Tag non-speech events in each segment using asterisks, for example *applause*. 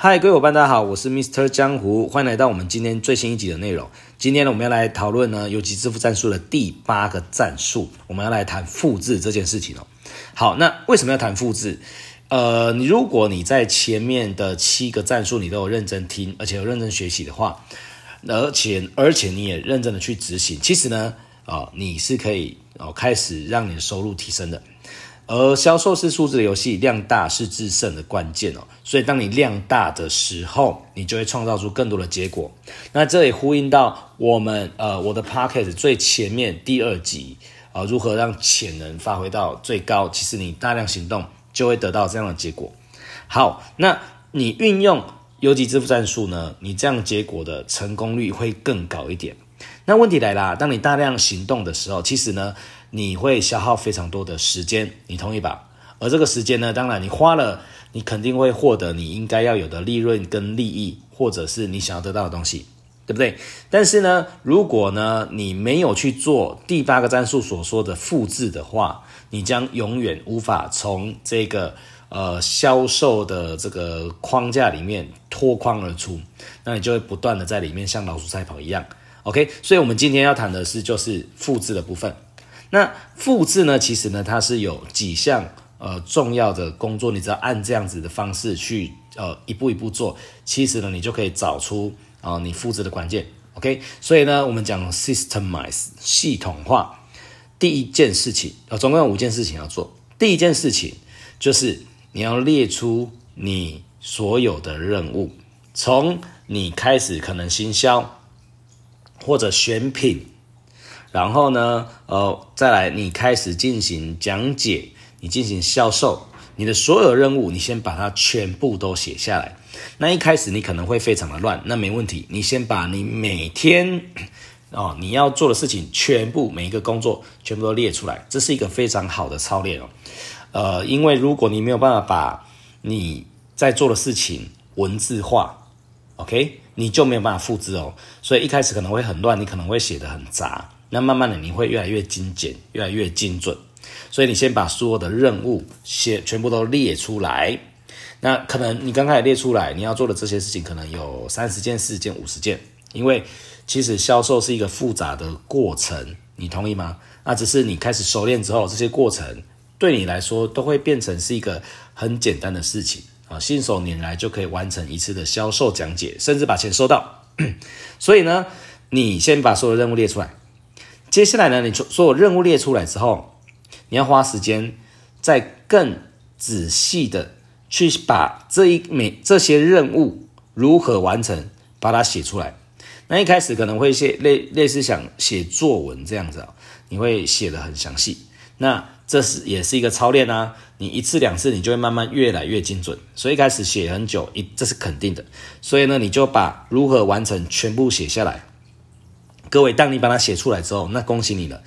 嗨，各位伙伴，大家好，我是 Mr. 江湖，欢迎来到我们今天最新一集的内容。今天呢，我们要来讨论呢游击致富战术的第八个战术，我们要来谈复制这件事情哦。好，那为什么要谈复制？呃，你如果你在前面的七个战术你都有认真听，而且有认真学习的话，而且而且你也认真的去执行，其实呢，啊、你是可以哦开始让你的收入提升的。而销售是数字的游戏，量大是制胜的关键哦。所以，当你量大的时候，你就会创造出更多的结果。那这也呼应到我们呃我的 podcast 最前面第二集啊、如何让潜能发挥到最高？其实你大量行动就会得到这样的结果。好，那你运用游击支付战术呢？你这样结果的成功率会更高一点。那问题来啦，当你大量行动的时候，其实呢？你会消耗非常多的时间，你同意吧？而这个时间呢，当然你花了，你肯定会获得你应该要有的利润跟利益，或者是你想要得到的东西，对不对？但是呢，如果呢你没有去做第八个战术所说的复制的话，你将永远无法从这个呃销售的这个框架里面脱框而出，那你就会不断的在里面像老鼠赛跑一样。OK，所以我们今天要谈的是就是复制的部分。那复制呢？其实呢，它是有几项呃重要的工作，你只要按这样子的方式去呃一步一步做，其实呢，你就可以找出啊、你复制的关键。OK，所以呢，我们讲 systemize 系统化，第一件事情呃总共有五件事情要做。第一件事情就是你要列出你所有的任务，从你开始可能行销或者选品。然后呢，呃，再来，你开始进行讲解，你进行销售，你的所有任务，你先把它全部都写下来。那一开始你可能会非常的乱，那没问题，你先把你每天 *clears throat* 哦你要做的事情全部每一个工作全部都列出来，这是一个非常好的操练哦。呃，因为如果你没有办法把你在做的事情文字化，OK，你就没有办法复制哦。所以一开始可能会很乱，你可能会写得很杂。那慢慢的你会越来越精简，越来越精准，所以你先把所有的任务写全部都列出来。那可能你刚开始列出来，你要做的这些事情可能有三十件、四十件、五十件，因为其实销售是一个复杂的过程，你同意吗？那只是你开始熟练之后，这些过程对你来说都会变成是一个很简单的事情啊，信手拈来就可以完成一次的销售讲解，甚至把钱收到。所以呢，你先把所有的任务列出来。接下来呢，你所有任务列出来之后，你要花时间再更仔细的去把这一每这些任务如何完成，把它写出来。那一开始可能会写类类似想写作文这样子啊，你会写得很详细。那这是也是一个操练啊，你一次两次，你就会慢慢越来越精准。所以一开始写很久，一这是肯定的。所以呢，你就把如何完成全部写下来。各位，当你把它写出来之后，那恭喜你了，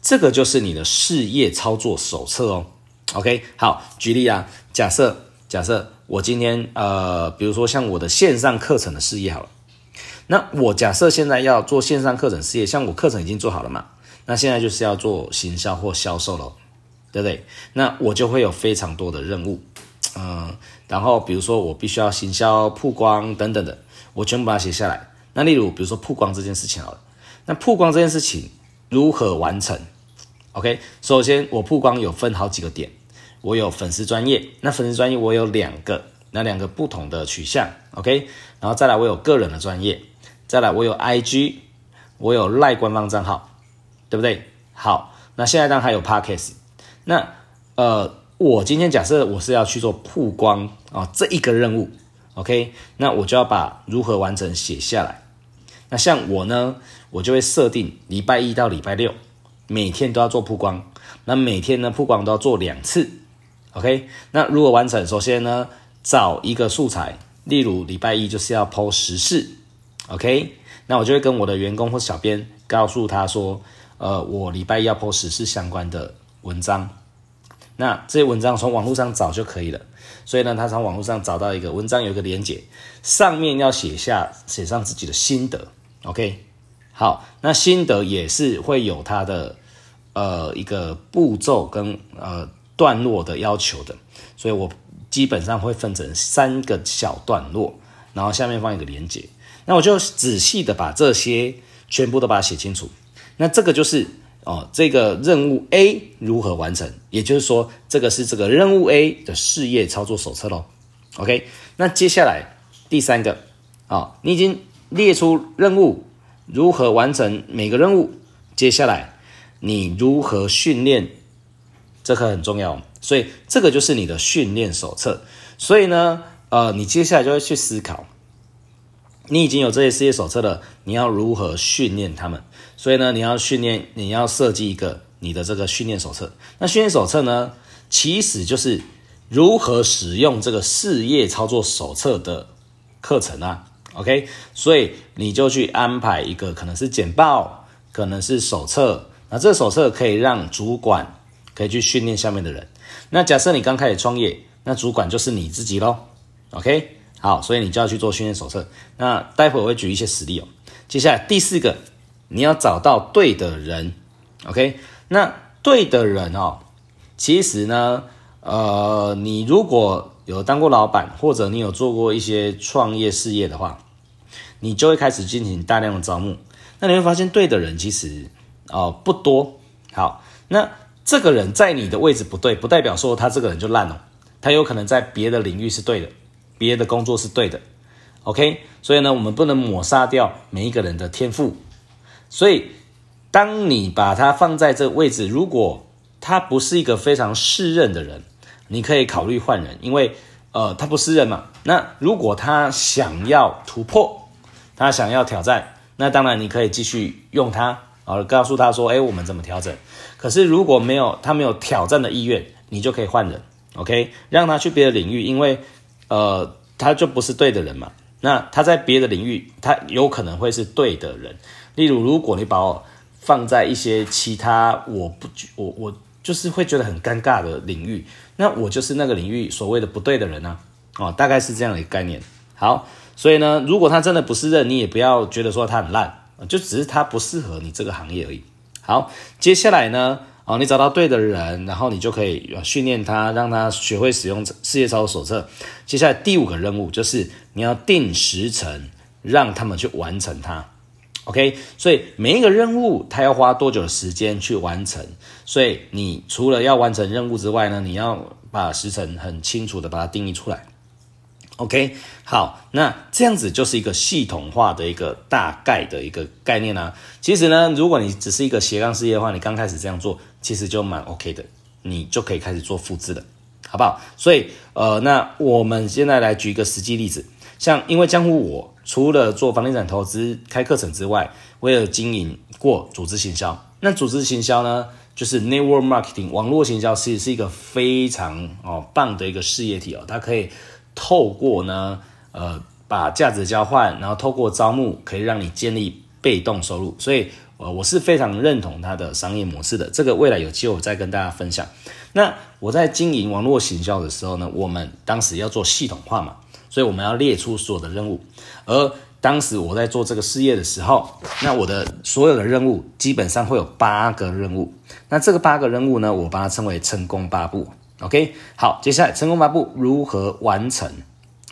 这个就是你的事业操作手册哦。OK，好，举例啊，假设假设我今天呃，比如说像我的线上课程的事业好了，那我假设现在要做线上课程事业，像我课程已经做好了嘛，那现在就是要做行销或销售喽，对不对？那我就会有非常多的任务，嗯、然后比如说我必须要行销、曝光等等的，我全部把它写下来。那例如比如说曝光这件事情好了。那曝光这件事情如何完成？OK，首先我曝光有分好几个点，我有粉丝专业，那粉丝专业我有两个，那两个不同的取向，OK，然后再来我有个人的专业，再来我有 IG，我有赖官方账号，对不对？好，那现在当然还有 Podcast，那呃，我今天假设我是要去做曝光啊、哦、这一个任务，OK，那我就要把如何完成写下来。那像我呢，我就会设定礼拜一到礼拜六，每天都要做曝光。那每天呢，曝光都要做两次。OK，那如果完成，首先呢，找一个素材，例如礼拜一就是要 PO 时事。OK，那我就会跟我的员工或小编告诉他说，呃，我礼拜一要 PO 时事相关的文章。那这些文章从网络上找就可以了。所以呢，他从网络上找到一个文章，有一个连接，上面要写下写上自己的心得。OK，好，那心得也是会有它的呃一个步骤跟呃段落的要求的，所以我基本上会分成三个小段落，然后下面放一个连接。那我就仔细的把这些全部都把它写清楚。那这个就是哦，这个任务 A 如何完成？也就是说，这个是这个任务 A 的事业操作手册喽。OK，那接下来第三个啊、你已经列出任务如何完成每个任务，接下来你如何训练，这个很重要。所以这个就是你的训练手册。所以呢，呃，你接下来就会去思考。你已经有这些事业手册了，你要如何训练他们？所以呢，你要训练，你要设计一个你的这个训练手册。那训练手册呢，其实就是如何使用这个事业操作手册的课程啊。OK，所以你就去安排一个，可能是简报，可能是手册。那这个手册可以让主管可以去训练下面的人。那假设你刚开始创业，那主管就是你自己喽。OK。好，所以你就要去做训练手册。那待会我会举一些实例哦。接下来第四个，你要找到对的人。OK，那对的人哦，其实呢，呃，你如果有当过老板，或者你有做过一些创业事业的话，你就会开始进行大量的招募。那你会发现，对的人其实哦、不多。好，那这个人在你的位置不对，不代表说他这个人就烂了。他有可能在别的领域是对的。别的工作是对的，OK，所以呢，我们不能抹杀掉每一个人的天赋。所以，当你把他放在这个位置，如果他不是一个非常适任的人，你可以考虑换人，因为呃，他不适任嘛。那如果他想要突破，他想要挑战，那当然你可以继续用他，啊，告诉他说，哎，我们怎么调整？可是如果没有他没有挑战的意愿，你就可以换人，OK，让他去别的领域，因为。呃，他就不是对的人嘛。那他在别的领域，他有可能会是对的人。例如，如果你把我放在一些其他我不我我就是会觉得很尴尬的领域，那我就是那个领域所谓的不对的人呢、啊。哦，大概是这样的一个概念。好，所以呢，如果他真的不是人，你也不要觉得说他很烂，就只是他不适合你这个行业而已。好，接下来呢？哦，你找到对的人，然后你就可以训练他，让他学会使用事业操作手册。接下来第五个任务就是你要定时程，让他们去完成它。OK，所以每一个任务他要花多久的时间去完成？所以你除了要完成任务之外呢，你要把时辰很清楚的把它定义出来。OK，好，那这样子就是一个系统化的一个大概的一个概念啊。其实呢，如果你只是一个斜杠事业的话，你刚开始这样做，其实就蛮 OK 的，你就可以开始做复制了，好不好？所以，呃，那我们现在来举一个实际例子，像因为江湖，我除了做房地产投资开课程之外，我也有经营过组织行销。那组织行销呢，就是 network marketing 网络行销，其实是一个非常哦棒的一个事业体哦，它可以。透过呢，呃，把价值交换，然后透过招募，可以让你建立被动收入。所以，呃，我是非常认同它的商业模式的。这个未来有机会我再跟大家分享。那我在经营网络行销的时候呢，我们当时要做系统化嘛，所以我们要列出所有的任务。而当时我在做这个事业的时候，那我的所有的任务基本上会有八个任务。那这个八个任务呢，我把它称为成功八步。OK，好，接下来成功八步如何完成？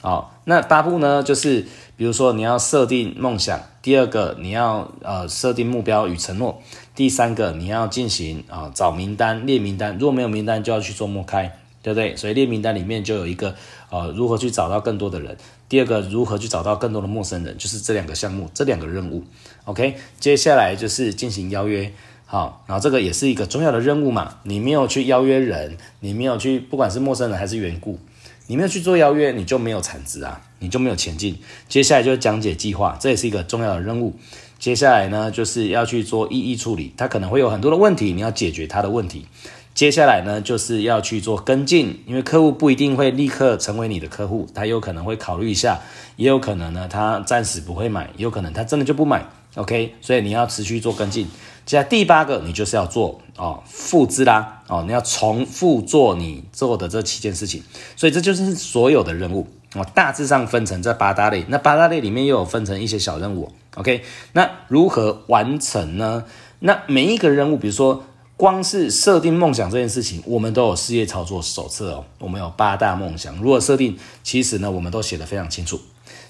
好，那八步呢，就是比如说你要设定梦想，第二个你要呃设定目标与承诺，第三个你要进行啊、找名单列名单，如果没有名单就要去做摸开，对不对？所以列名单里面就有一个呃如何去找到更多的人，第二个如何去找到更多的陌生人，就是这两个项目这两个任务。OK，接下来就是进行邀约。好，然后这个也是一个重要的任务嘛。你没有去邀约人，你没有去，不管是陌生人还是缘故，你没有去做邀约，你就没有产值啊，你就没有前进。接下来就是讲解计划，这也是一个重要的任务。接下来呢，就是要去做异议处理，他可能会有很多的问题，你要解决他的问题。接下来呢，就是要去做跟进，因为客户不一定会立刻成为你的客户，他有可能会考虑一下，也有可能呢，他暂时不会买，也有可能他真的就不买。OK，所以你要持续做跟进。接下来第八个，你就是要做哦复制啦哦，你要重复做你做的这七件事情，所以这就是所有的任务哦，大致上分成这八大类。那八大类里面又有分成一些小任务，OK？那如何完成呢？那每一个任务，比如说光是设定梦想这件事情，我们都有事业操作手册哦。我们有八大梦想，如果设定，其实呢，我们都写得非常清楚。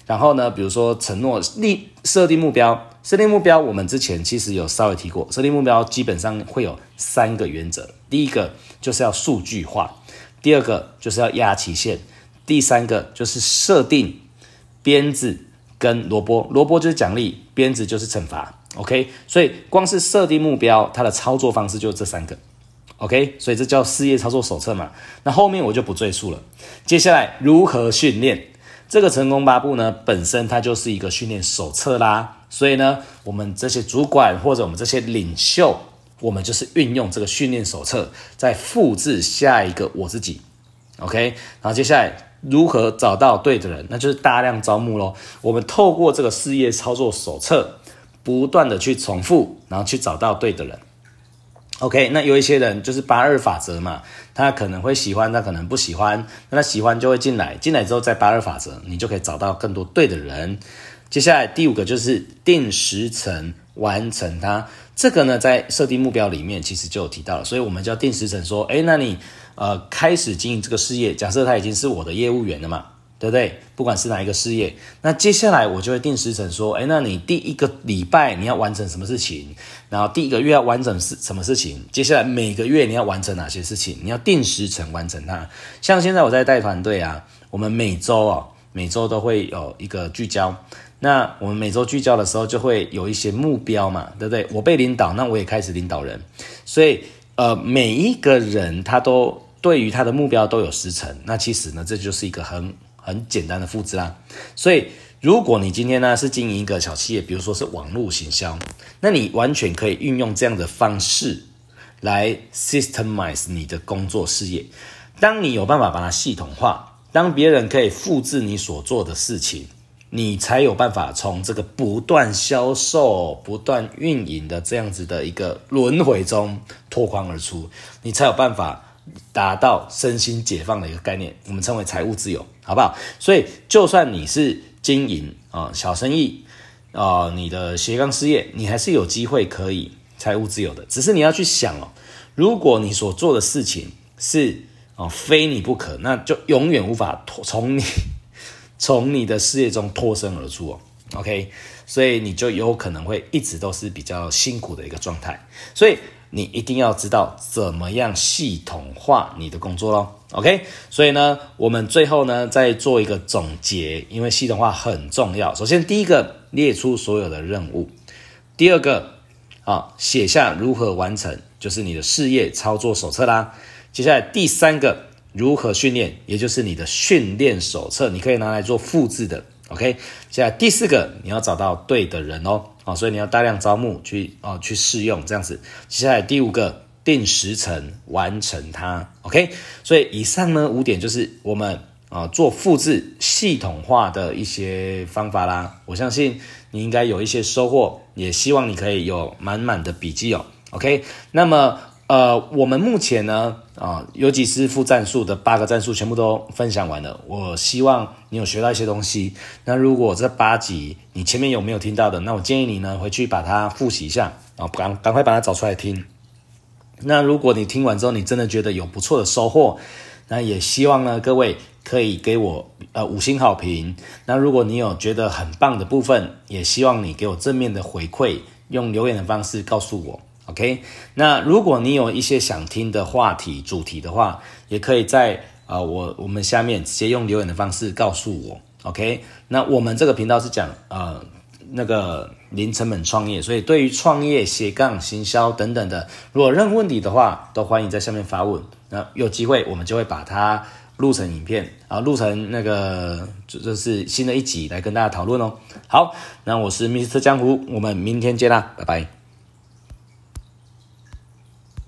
然后呢，比如说承诺立设定目标，设定目标，我们之前其实有稍微提过，设定目标基本上会有三个原则，第一个就是要数据化，第二个就是要压期限，第三个就是设定鞭子跟萝卜，萝卜就是奖励，鞭子就是惩罚。OK，所以光是设定目标，它的操作方式就是这三个。OK，所以这叫事业操作手册嘛。那后面我就不赘述了。接下来如何训练？这个成功八步呢，本身它就是一个训练手册啦。所以呢，我们这些主管或者我们这些领袖，我们就是运用这个训练手册，再复制下一个我自己。OK，然后接下来如何找到对的人？那就是大量招募咯。我们透过这个事业操作手册。不断的去重复，然后去找到对的人。OK，那有一些人就是八二法则嘛，他可能会喜欢，他可能不喜欢，那他喜欢就会进来，进来之后再八二法则，你就可以找到更多对的人。接下来第五个就是定时层完成它，这个呢在设定目标里面其实就有提到了，所以我们就要定时层说，诶，那你呃开始经营这个事业，假设他已经是我的业务员了嘛。对不对？不管是哪一个事业，那接下来我就会定时程说，哎，那你第一个礼拜你要完成什么事情？然后第一个月要完成是什么事情？接下来每个月你要完成哪些事情？你要定时程完成它。像现在我在带团队啊，我们每周哦，每周都会有一个聚焦。那我们每周聚焦的时候，就会有一些目标嘛，对不对？我被领导，那我也开始领导人。所以呃，每一个人他都对于他的目标都有时程。那其实呢，这就是一个很。很简单的复制啦，所以如果你今天呢是经营一个小企业，比如说是网络行销，那你完全可以运用这样的方式来 systemize 你的工作事业。当你有办法把它系统化，当别人可以复制你所做的事情，你才有办法从这个不断销售、不断运营的这样子的一个轮回中脱颖而出，你才有办法。达到身心解放的一个概念，我们称为财务自由，好不好？所以，就算你是经营啊、小生意啊、你的斜杠事业，你还是有机会可以财务自由的。只是你要去想哦，如果你所做的事情是哦非你不可，那就永远无法脱从你 *laughs* 从你的事业中脱身而出哦。OK，所以你就有可能会一直都是比较辛苦的一个状态。所以。你一定要知道怎么样系统化你的工作咯。OK，所以呢，我们最后呢再做一个总结，因为系统化很重要。首先，第一个列出所有的任务；第二个啊，写下如何完成，就是你的事业操作手册啦。接下来第三个，如何训练，也就是你的训练手册，你可以拿来做复制的。OK，接下来第四个，你要找到对的人哦。啊，所以你要大量招募去哦，去试用这样子。接下来第五个，定时层完成它。OK，所以以上呢五点就是我们啊做复制系统化的一些方法啦。我相信你应该有一些收获，也希望你可以有满满的笔记哦。OK，那么。呃，我们目前呢，啊，尤其是副战术的八个战术全部都分享完了。我希望你有学到一些东西。那如果这八集你前面有没有听到的，那我建议你呢回去把它复习一下，啊，赶赶快把它找出来听。那如果你听完之后你真的觉得有不错的收获，那也希望呢各位可以给我呃五星好评。那如果你有觉得很棒的部分，也希望你给我正面的回馈，用留言的方式告诉我。OK，那如果你有一些想听的话题、主题的话，也可以在啊、呃、我我们下面直接用留言的方式告诉我。OK，那我们这个频道是讲呃那个零成本创业，所以对于创业、斜杠、行销等等的，如果任何问题的话，都欢迎在下面发问。那有机会我们就会把它录成影片啊，录成那个就就是新的一集来跟大家讨论哦。好，那我是 Mr. 江湖，我们明天见啦，拜拜。